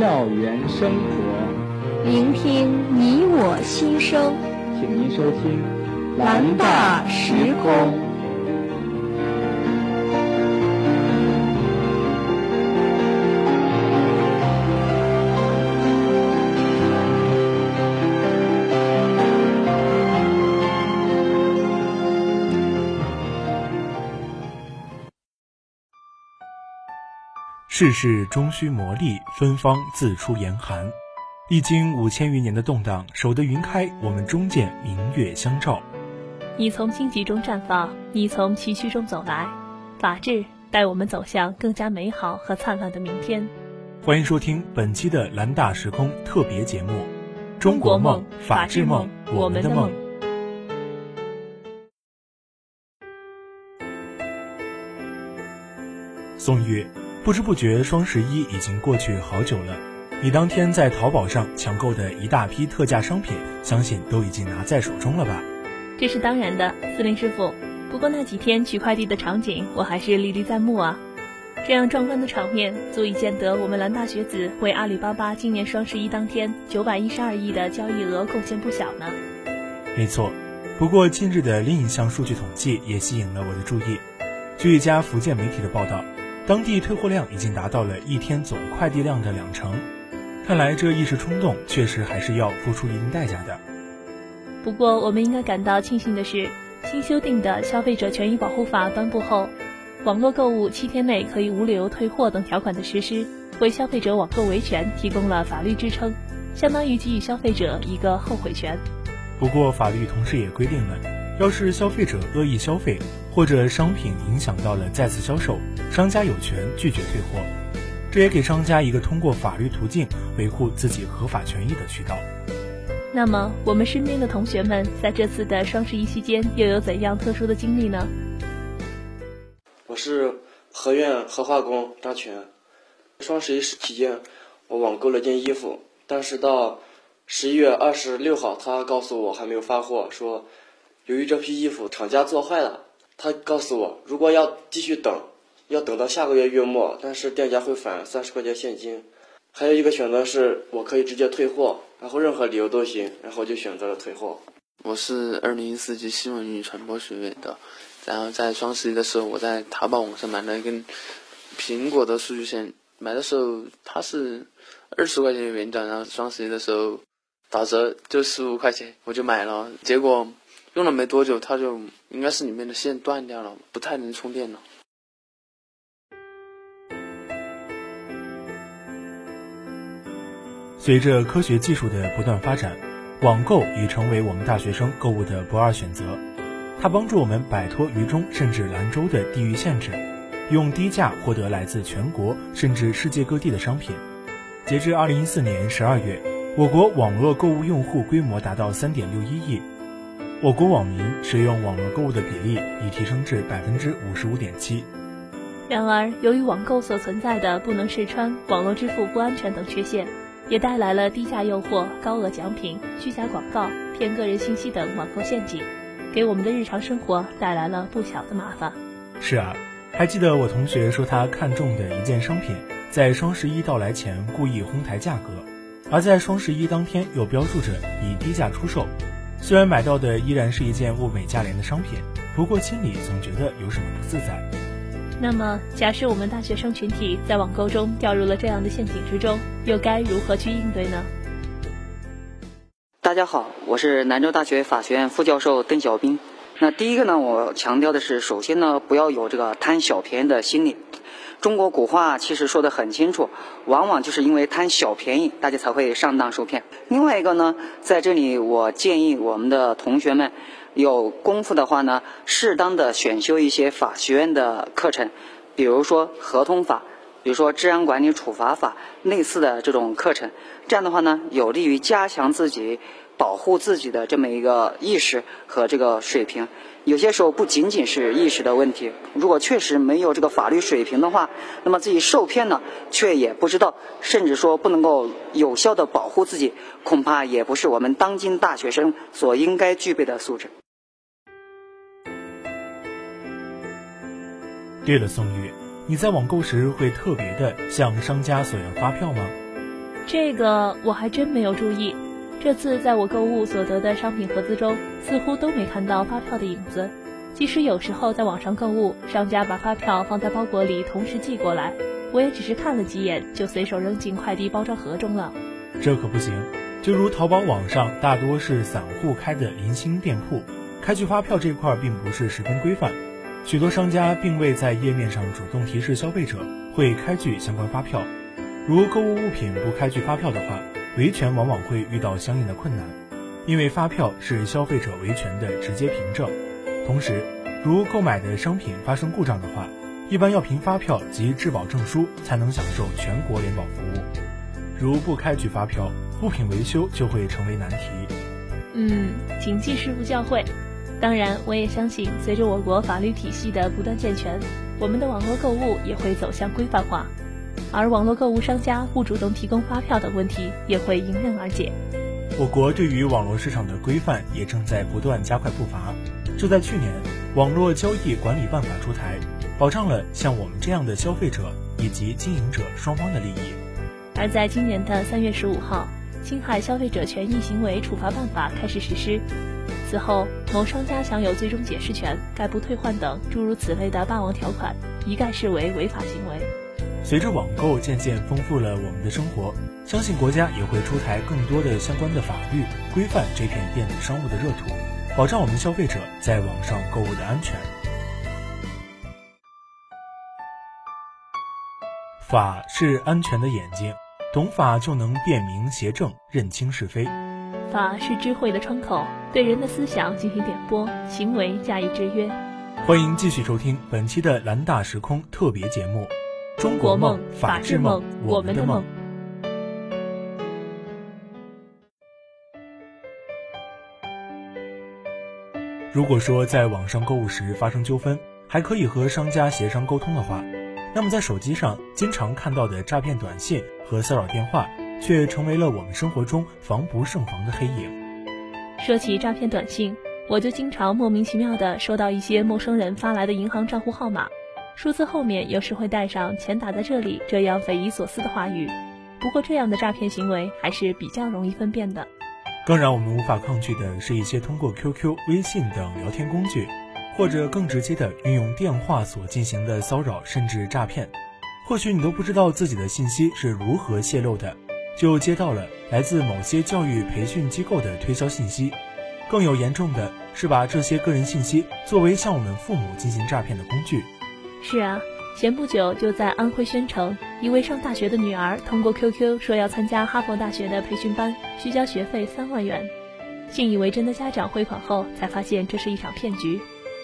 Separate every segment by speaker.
Speaker 1: 校园生活，
Speaker 2: 聆听你我心声。
Speaker 1: 请您收听
Speaker 2: 蓝大时空。
Speaker 3: 世事终须磨砺，芬芳自出严寒。历经五千余年的动荡，守得云开，我们终见明月相照。
Speaker 4: 你从荆棘中绽放，你从崎岖中走来，法治带我们走向更加美好和灿烂的明天。
Speaker 3: 欢迎收听本期的蓝大时空特别节目《中国梦，法治梦，我们的梦》。宋月。不知不觉，双十一已经过去好久了。你当天在淘宝上抢购的一大批特价商品，相信都已经拿在手中了吧？
Speaker 4: 这是当然的，司令师傅。不过那几天取快递的场景，我还是历历在目啊。这样壮观的场面，足以见得我们蓝大学子为阿里巴巴今年双十一当天九百一十二亿的交易额贡献不小呢。
Speaker 3: 没错。不过近日的另一项数据统计也吸引了我的注意。据一家福建媒体的报道。当地退货量已经达到了一天总快递量的两成，看来这一时冲动确实还是要付出一定代价的。
Speaker 4: 不过，我们应该感到庆幸的是，新修订的消费者权益保护法颁布后，网络购物七天内可以无理由退货等条款的实施，为消费者网购维权提供了法律支撑，相当于给予消费者一个后悔权。
Speaker 3: 不过，法律同时也规定了，要是消费者恶意消费。或者商品影响到了再次销售，商家有权拒绝退货，这也给商家一个通过法律途径维护自己合法权益的渠道。
Speaker 4: 那么，我们身边的同学们在这次的双十一期间又有怎样特殊的经历呢？
Speaker 5: 我是河院核化工张全，双十一期间我网购了件衣服，但是到十一月二十六号，他告诉我还没有发货，说由于这批衣服厂家做坏了。他告诉我，如果要继续等，要等到下个月月末，但是店家会返三十块钱现金。还有一个选择是，我可以直接退货，然后任何理由都行，然后我就选择了退货。
Speaker 6: 我是二零一四级新闻与传播学院的，然后在双十一的时候，我在淘宝网上买了一根苹果的数据线，买的时候它是二十块钱原价，然后双十一的时候打折就十五块钱，我就买了，结果。用了没多久，它就应该是里面的线断掉了，不太能充电了。
Speaker 3: 随着科学技术的不断发展，网购已成为我们大学生购物的不二选择。它帮助我们摆脱渝中甚至兰州的地域限制，用低价获得来自全国甚至世界各地的商品。截至二零一四年十二月，我国网络购物用户规模达到三点六一亿。我国网民使用网络购物的比例已提升至百分之五十五点七。
Speaker 4: 然而，由于网购所存在的不能试穿、网络支付不安全等缺陷，也带来了低价诱惑、高额奖品、虚假广告、骗个人信息等网购陷阱，给我们的日常生活带来了不小的麻烦。
Speaker 3: 是啊，还记得我同学说他看中的一件商品，在双十一到来前故意哄抬价格，而在双十一当天又标注着以低价出售。虽然买到的依然是一件物美价廉的商品，不过心里总觉得有什么不自在。
Speaker 4: 那么，假设我们大学生群体在网购中掉入了这样的陷阱之中，又该如何去应对呢？
Speaker 7: 大家好，我是兰州大学法学院副教授邓小兵。那第一个呢，我强调的是，首先呢，不要有这个贪小便宜的心理。中国古话其实说得很清楚，往往就是因为贪小便宜，大家才会上当受骗。另外一个呢，在这里我建议我们的同学们，有功夫的话呢，适当的选修一些法学院的课程，比如说合同法，比如说治安管理处罚法类似的这种课程。这样的话呢，有利于加强自己保护自己的这么一个意识和这个水平。有些时候不仅仅是意识的问题，如果确实没有这个法律水平的话，那么自己受骗了却也不知道，甚至说不能够有效的保护自己，恐怕也不是我们当今大学生所应该具备的素质。
Speaker 3: 对了，宋玉，你在网购时会特别的向商家索要发票吗？
Speaker 4: 这个我还真没有注意。这次在我购物所得的商品盒子中，似乎都没看到发票的影子。即使有时候在网上购物，商家把发票放在包裹里同时寄过来，我也只是看了几眼就随手扔进快递包装盒中了。
Speaker 3: 这可不行。就如淘宝网上大多是散户开的零星店铺，开具发票这块并不是十分规范。许多商家并未在页面上主动提示消费者会开具相关发票。如购物物品不开具发票的话，维权往往会遇到相应的困难，因为发票是消费者维权的直接凭证。同时，如购买的商品发生故障的话，一般要凭发票及质保证书才能享受全国联保服务。如不开具发票，物品维修就会成为难题。
Speaker 4: 嗯，谨记师傅教诲。当然，我也相信，随着我国法律体系的不断健全，我们的网络购物也会走向规范化，而网络购物商家不主动提供发票等问题也会迎刃而解。
Speaker 3: 我国对于网络市场的规范也正在不断加快步伐。就在去年，《网络交易管理办法》出台，保障了像我们这样的消费者以及经营者双方的利益。
Speaker 4: 而在今年的三月十五号，《侵害消费者权益行为处罚办法》开始实施。此后，某商家享有最终解释权、概不退换等诸如此类的霸王条款，一概视为违法行为。
Speaker 3: 随着网购渐渐丰富了我们的生活，相信国家也会出台更多的相关的法律，规范这片电子商务的热土，保障我们消费者在网上购物的安全。法是安全的眼睛，懂法就能辨明邪正，认清是非。
Speaker 4: 法是智慧的窗口，对人的思想进行点拨，行为加以制约。
Speaker 3: 欢迎继续收听本期的蓝大时空特别节目《中国梦法治梦我们的梦》。如果说在网上购物时发生纠纷，还可以和商家协商沟通的话，那么在手机上经常看到的诈骗短信和骚扰电话。却成为了我们生活中防不胜防的黑影。
Speaker 4: 说起诈骗短信，我就经常莫名其妙的收到一些陌生人发来的银行账户号码，数字后面有时会带上“钱打在这里”这样匪夷所思的话语。不过，这样的诈骗行为还是比较容易分辨的。
Speaker 3: 更让我们无法抗拒的是一些通过 QQ、微信等聊天工具，或者更直接的运用电话所进行的骚扰甚至诈骗。或许你都不知道自己的信息是如何泄露的。就接到了来自某些教育培训机构的推销信息，更有严重的是把这些个人信息作为向我们父母进行诈骗的工具。
Speaker 4: 是啊，前不久就在安徽宣城，一位上大学的女儿通过 QQ 说要参加哈佛大学的培训班，需交学费三万元。信以为真的家长汇款后，才发现这是一场骗局。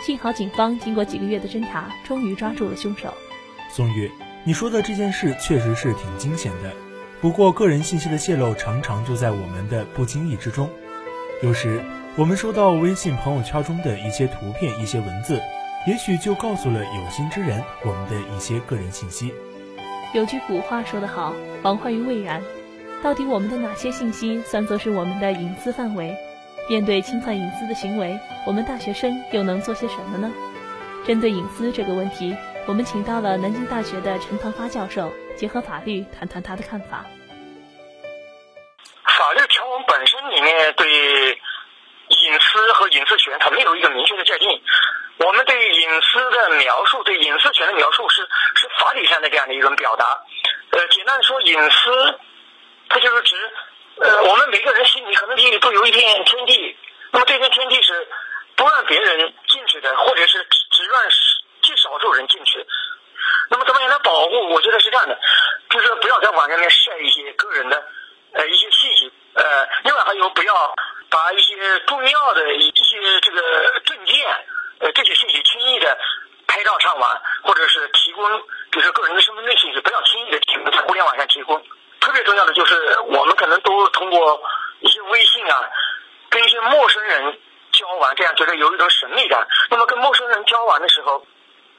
Speaker 4: 幸好警方经过几个月的侦查，终于抓住了凶手。
Speaker 3: 宋玉，你说的这件事确实是挺惊险的。不过，个人信息的泄露常常就在我们的不经意之中。有时，我们收到微信朋友圈中的一些图片、一些文字，也许就告诉了有心之人我们的一些个人信息。
Speaker 4: 有句古话说得好：“防患于未然。”到底我们的哪些信息算作是我们的隐私范围？面对侵犯隐私的行为，我们大学生又能做些什么呢？针对隐私这个问题，我们请到了南京大学的陈唐发教授。结合法律谈谈他的看。法
Speaker 8: 一片天地，那么这片天地是不让别人进去的，或者是只只让极少数人进去。那么怎么样来保护？我觉得是这样的，就是不要在网上面晒一些个人的呃一些信息，呃，另外还有不要把一些重要的一些这个证件呃这些信息轻易的拍照上网，或者是提供，比如说个人的身份证信息，不要轻易的提供在互联网上提供。特别重要的就是我们可能都通过一些微信啊，跟一些陌生人交往，这样觉有一种神秘感。那么跟陌生人交往的时候。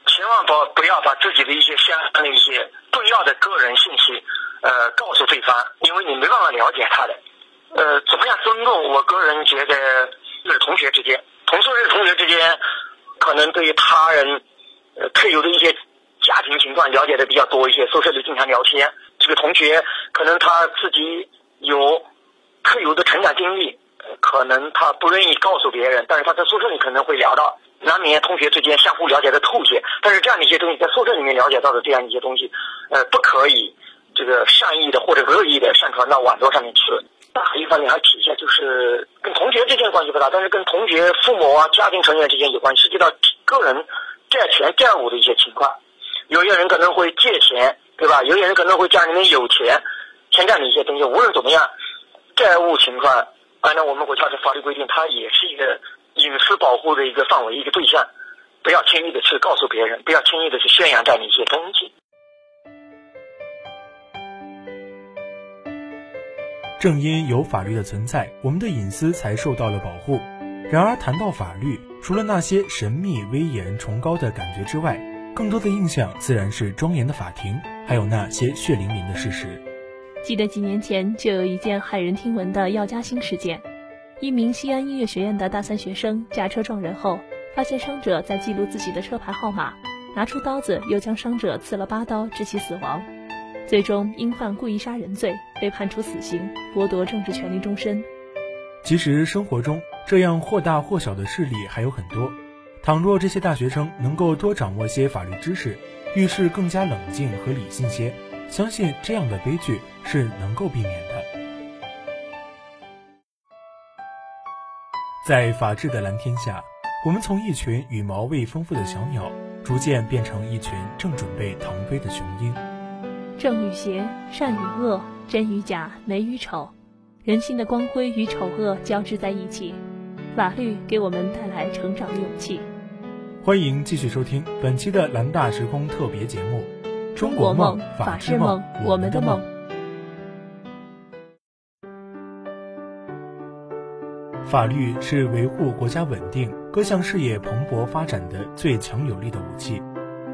Speaker 8: 千万不不要把自己的一些相关的一些重要的个人信息，呃，告诉对方，因为你没办法了解他的。呃，怎么样尊重？我个人觉得，就是同学之间，同宿舍同学之间，可能对于他人呃特有的一些家庭情况了解的比较多一些，宿舍里经常聊天。这个同学可能他自己有特有的成长经历，可能他不愿意告诉别人，但是他在宿舍里可能会聊到，难免同学之间相互了解的透些。但是这样的一些东西在宿舍里面了解到的这样一些东西，呃，不可以这个善意的或者恶意的上传到网络上面去。还一方面还体现就是跟同学之间关系不大，但是跟同学父母啊、家庭成员之间有关系，涉及到个人债权债务的一些情况。有些人可能会借钱，对吧？有些人可能会家里面有钱，欠债的一些东西。无论怎么样，债务情况按照我们国家的法律规定，它也是一个隐私保护的一个范围、一个对象，不要轻易的去告诉别人，不要轻易的去宣扬这样的一些东西。
Speaker 3: 正因有法律的存在，我们的隐私才受到了保护。然而，谈到法律，除了那些神秘、威严、崇高的感觉之外，更多的印象自然是庄严的法庭，还有那些血淋淋的事实。
Speaker 4: 记得几年前就有一件骇人听闻的药家鑫事件：一名西安音乐学院的大三学生驾车撞人后，发现伤者在记录自己的车牌号码，拿出刀子又将伤者刺了八刀，致其死亡。最终因犯故意杀人罪被判处死刑，剥夺政治权利终身。
Speaker 3: 其实生活中这样或大或小的事例还有很多，倘若这些大学生能够多掌握些法律知识，遇事更加冷静和理性些，相信这样的悲剧是能够避免的。在法治的蓝天下，我们从一群羽毛未丰富的小鸟，逐渐变成一群正准备腾飞的雄鹰。
Speaker 4: 正与邪，善与恶，真与假，美与丑，人心的光辉与丑恶交织在一起。法律给我们带来成长的勇气。
Speaker 3: 欢迎继续收听本期的蓝大时空特别节目《中国梦，法治梦，我们的梦》。法律是维护国家稳定、各项事业蓬勃发展的最强有力的武器。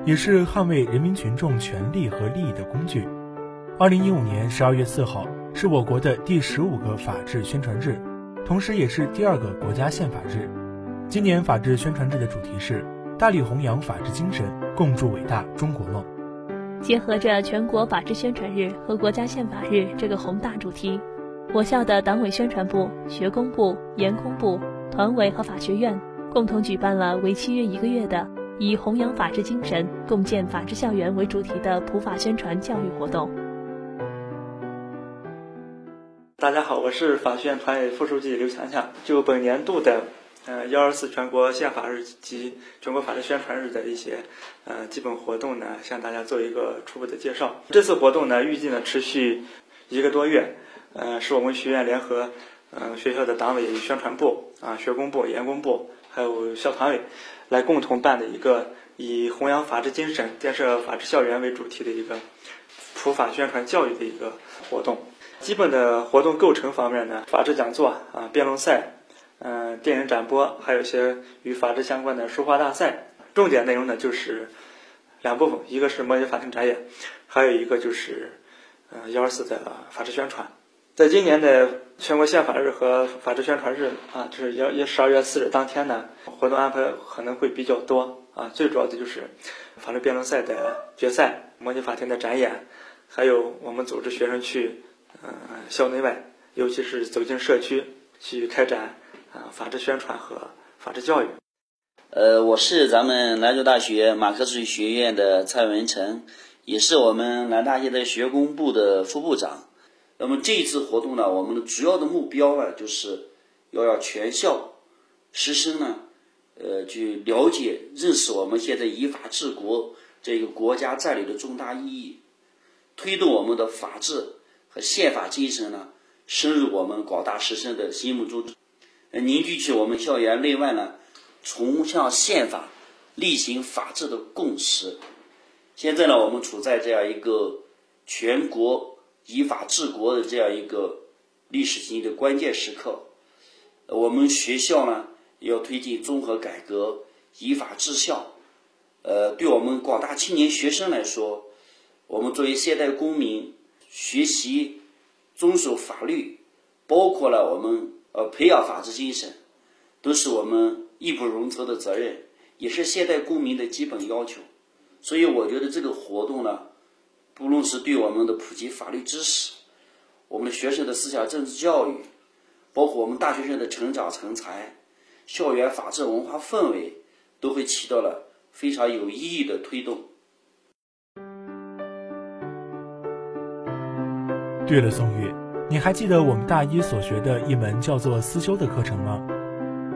Speaker 3: 也是捍卫人民群众权利和利益的工具。二零一五年十二月四号是我国的第十五个法治宣传日，同时也是第二个国家宪法日。今年法治宣传日的主题是“大力弘扬法治精神，共筑伟大中国梦”。
Speaker 4: 结合着全国法制宣传日和国家宪法日这个宏大主题，我校的党委宣传部、学工部、研工部、团委和法学院共同举办了为期约一个月的。以弘扬法治精神、共建法治校园为主题的普法宣传教育活动。
Speaker 9: 大家好，我是法学院团委副书记刘强强。就本年度的呃幺二四全国宪法日及全国法治宣传日的一些呃基本活动呢，向大家做一个初步的介绍。这次活动呢，预计呢持续一个多月，呃，是我们学院联合呃学校的党委宣传部啊、学工部、研工部还有校团委。来共同办的一个以弘扬法治精神、建设法治校园为主题的一个普法宣传教育的一个活动。基本的活动构成方面呢，法治讲座啊、辩论赛、嗯、电影展播，还有一些与法治相关的书画大赛。重点内容呢就是两部分，一个是模拟法庭展演，还有一个就是嗯幺二四的法治宣传。在今年的全国宪法日和法治宣传日啊，就是幺一十二月四日当天呢，活动安排可能会比较多啊。最主要的就是法律辩论赛的决赛、模拟法庭的展演，还有我们组织学生去嗯校内外，尤其是走进社区去开展啊法治宣传和法治教育。
Speaker 10: 呃，我是咱们兰州大学马克思主义学院的蔡文成，也是我们兰大学的学工部的副部长。那么这一次活动呢，我们的主要的目标呢，就是要让全校师生呢，呃，去了解、认识我们现在依法治国这个国家战略的重大意义，推动我们的法治和宪法精神呢，深入我们广大师生的心目中，凝聚起我们校园内外呢，崇尚宪法、力行法治的共识。现在呢，我们处在这样一个全国。依法治国的这样一个历史性的关键时刻，我们学校呢要推进综合改革，依法治校。呃，对我们广大青年学生来说，我们作为现代公民，学习遵守法律，包括了我们呃培养法治精神，都是我们义不容辞的责任，也是现代公民的基本要求。所以我觉得这个活动呢，不论是对我们的普及法律知识，我们学生的思想政治教育，包括我们大学生的成长成才，校园法治文化氛围，都会起到了非常有意义的推动。
Speaker 3: 对了，宋玉，你还记得我们大一所学的一门叫做思修的课程吗？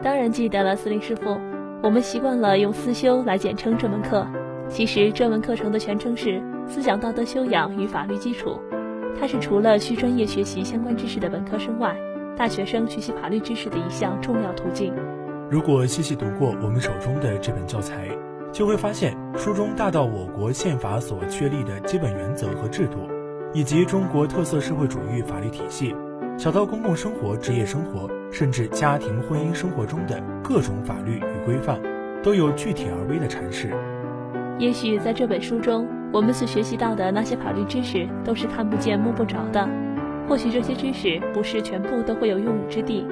Speaker 4: 当然记得了，司令师傅。我们习惯了用思修来简称这门课，其实这门课程的全称是思想道德修养与法律基础。它是除了需专业学习相关知识的本科生外，大学生学习法律知识的一项重要途径。
Speaker 3: 如果细细读过我们手中的这本教材，就会发现书中大到我国宪法所确立的基本原则和制度。以及中国特色社会主义法律体系，小到公共生活、职业生活，甚至家庭、婚姻生活中的各种法律与规范，都有具体而微的阐释。
Speaker 4: 也许在这本书中，我们所学习到的那些法律知识都是看不见、摸不着的。或许这些知识不是全部都会有用武之地，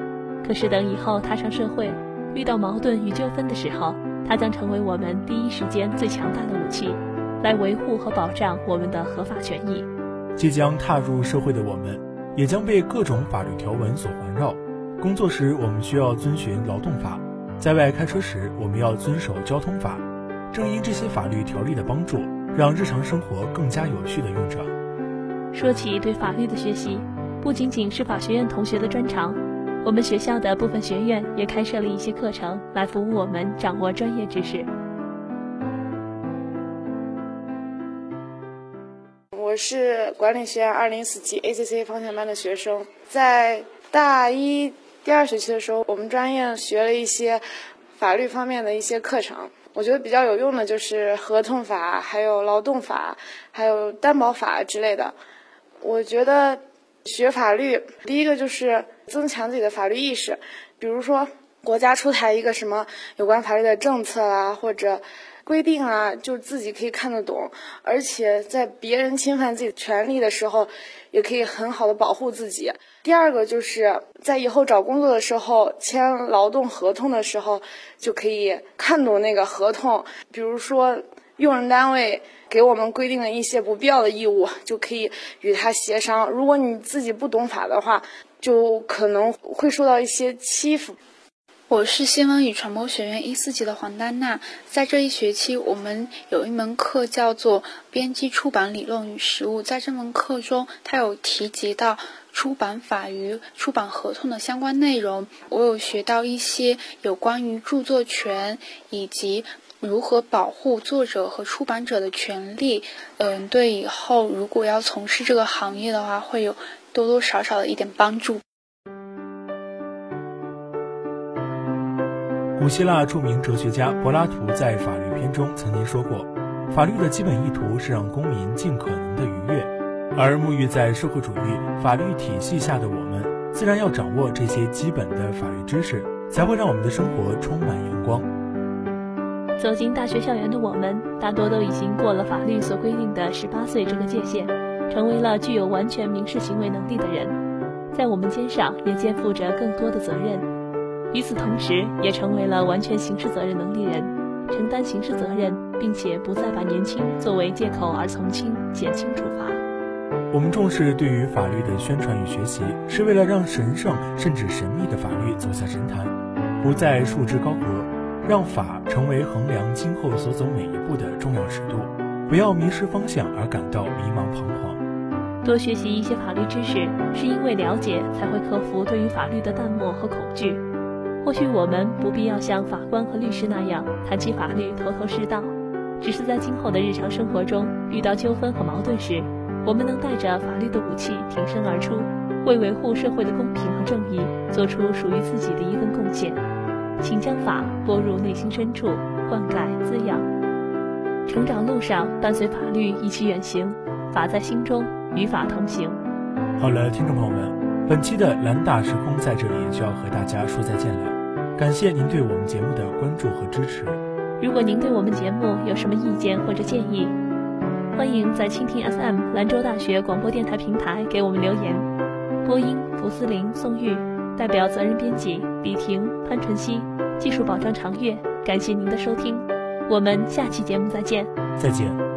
Speaker 4: 可是等以后踏上社会，遇到矛盾与纠纷的时候，它将成为我们第一时间最强大的武器，来维护和保障我们的合法权益。
Speaker 3: 即将踏入社会的我们，也将被各种法律条文所环绕。工作时，我们需要遵循劳动法；在外开车时，我们要遵守交通法。正因这些法律条例的帮助，让日常生活更加有序的运转。
Speaker 4: 说起对法律的学习，不仅仅是法学院同学的专长，我们学校的部分学院也开设了一些课程，来服务我们掌握专业知识。
Speaker 11: 我是管理学院二零四级 ACC 方向班的学生，在大一第二学期的时候，我们专业学了一些法律方面的一些课程。我觉得比较有用的就是合同法、还有劳动法、还有担保法之类的。我觉得学法律，第一个就是增强自己的法律意识，比如说国家出台一个什么有关法律的政策啊，或者。规定啊，就自己可以看得懂，而且在别人侵犯自己权利的时候，也可以很好的保护自己。第二个就是在以后找工作的时候，签劳动合同的时候，就可以看懂那个合同。比如说，用人单位给我们规定的一些不必要的义务，就可以与他协商。如果你自己不懂法的话，就可能会受到一些欺负。
Speaker 12: 我是新闻与传播学院一四级的黄丹娜，在这一学期，我们有一门课叫做编辑出版理论与实务。在这门课中，它有提及到出版法与出版合同的相关内容。我有学到一些有关于著作权以及如何保护作者和出版者的权利。嗯，对以后如果要从事这个行业的话，会有多多少少的一点帮助。
Speaker 3: 古希腊著名哲学家柏拉图在《法律篇》中曾经说过：“法律的基本意图是让公民尽可能的愉悦。”而沐浴在社会主义法律体系下的我们，自然要掌握这些基本的法律知识，才会让我们的生活充满阳光。
Speaker 4: 走进大学校园的我们，大多都已经过了法律所规定的十八岁这个界限，成为了具有完全民事行为能力的人，在我们肩上也肩负着更多的责任。与此同时，也成为了完全刑事责任能力人，承担刑事责任，并且不再把年轻作为借口而从轻、减轻处罚。
Speaker 3: 我们重视对于法律的宣传与学习，是为了让神圣甚至神秘的法律走下神坛，不再束之高阁，让法成为衡量今后所走每一步的重要尺度，不要迷失方向而感到迷茫彷徨。
Speaker 4: 多学习一些法律知识，是因为了解才会克服对于法律的淡漠和恐惧。或许我们不必要像法官和律师那样谈起法律头头是道，只是在今后的日常生活中遇到纠纷和矛盾时，我们能带着法律的武器挺身而出，为维护社会的公平和正义做出属于自己的一份贡献。请将法拨入内心深处，灌溉滋养。成长路上伴随法律一起远行，法在心中，与法同行。
Speaker 3: 好了，听众朋友们。本期的蓝大时空在这里就要和大家说再见了，感谢您对我们节目的关注和支持。
Speaker 4: 如果您对我们节目有什么意见或者建议，欢迎在蜻蜓 FM 兰州大学广播电台平台给我们留言。播音：蒲思林、宋玉，代表责任编辑：李婷、潘晨曦，技术保障：长月。感谢您的收听。我们下期节目再见。
Speaker 3: 再见。